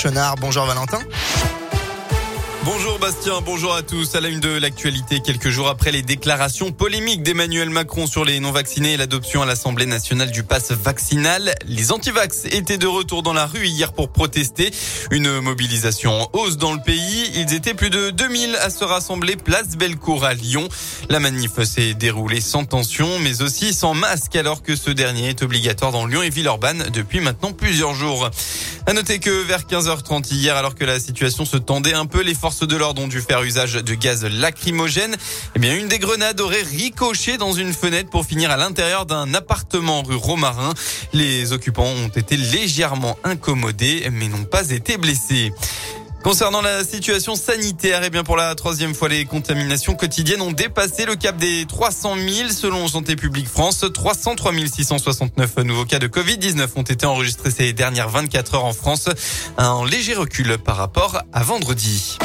Chenard, bonjour Valentin. Bonjour Bastien, bonjour à tous. À la une de l'actualité, quelques jours après les déclarations polémiques d'Emmanuel Macron sur les non-vaccinés et l'adoption à l'Assemblée nationale du pass vaccinal, les antivax étaient de retour dans la rue hier pour protester. Une mobilisation en hausse dans le pays. Ils étaient plus de 2000 à se rassembler place Bellecour à Lyon. La manif s'est déroulée sans tension, mais aussi sans masque, alors que ce dernier est obligatoire dans Lyon et Villeurbanne depuis maintenant plusieurs jours. À noter que vers 15h30 hier, alors que la situation se tendait un peu, les forces de l'ordre ont dû faire usage de gaz lacrymogène. Eh bien, une des grenades aurait ricoché dans une fenêtre pour finir à l'intérieur d'un appartement rue Romarin. Les occupants ont été légèrement incommodés, mais n'ont pas été blessés. Concernant la situation sanitaire, eh bien pour la troisième fois, les contaminations quotidiennes ont dépassé le cap des 300 000 selon Santé publique France. 303 669 nouveaux cas de Covid-19 ont été enregistrés ces dernières 24 heures en France. Un léger recul par rapport à vendredi.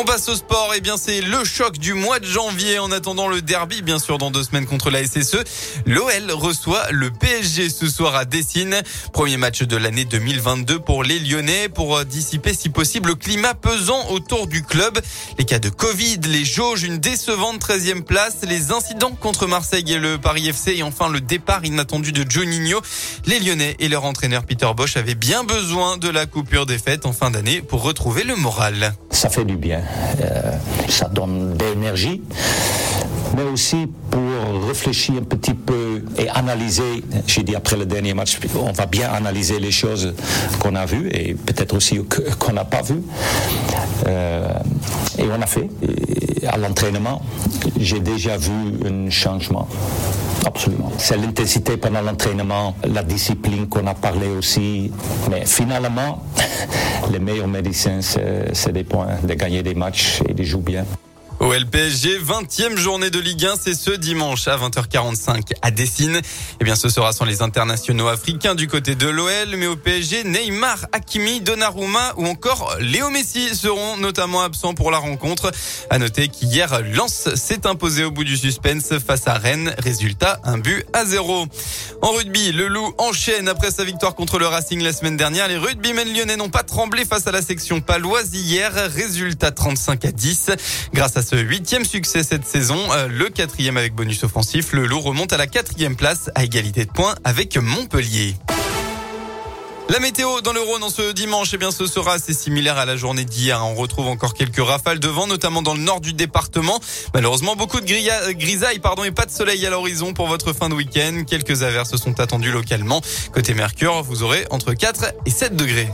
On passe au sport. Eh bien, c'est le choc du mois de janvier. En attendant le derby, bien sûr, dans deux semaines contre la SSE, l'OL reçoit le PSG ce soir à Dessine. Premier match de l'année 2022 pour les Lyonnais pour dissiper, si possible, le climat pesant autour du club. Les cas de Covid, les jauges, une décevante 13e place, les incidents contre Marseille et le Paris FC et enfin le départ inattendu de Juninho. Les Lyonnais et leur entraîneur Peter Bosch avaient bien besoin de la coupure des fêtes en fin d'année pour retrouver le moral. Ça fait du bien. Euh, ça donne de l'énergie, mais aussi pour réfléchir un petit peu et analyser. J'ai dit après le dernier match, on va bien analyser les choses qu'on a vues et peut-être aussi qu'on n'a pas vues. Euh, et on a fait. À l'entraînement, j'ai déjà vu un changement. Absolument. C'est l'intensité pendant l'entraînement, la discipline qu'on a parlé aussi. Mais finalement, les meilleurs médecins, c'est des points, de gagner des matchs et de jouer bien. Au LPSG, 20e journée de Ligue 1, c'est ce dimanche à 20h45 à Dessine. Eh bien, ce sera sans les internationaux africains du côté de l'OL, mais au PSG, Neymar, Hakimi, Donnarumma ou encore Léo Messi seront notamment absents pour la rencontre. À noter qu'hier, Lens s'est imposé au bout du suspense face à Rennes. Résultat, un but à zéro. En rugby, le Loup enchaîne après sa victoire contre le Racing la semaine dernière. Les rugbymen lyonnais n'ont pas tremblé face à la section paloise hier. Résultat 35 à 10. Grâce à huitième succès cette saison, euh, le quatrième avec bonus offensif. Le Loup remonte à la quatrième place à égalité de points avec Montpellier. La météo dans le Rhône en ce dimanche, eh bien, ce sera assez similaire à la journée d'hier. On retrouve encore quelques rafales de vent, notamment dans le nord du département. Malheureusement, beaucoup de grisailles, pardon, et pas de soleil à l'horizon pour votre fin de week-end. Quelques averses sont attendues localement. Côté Mercure, vous aurez entre 4 et 7 degrés.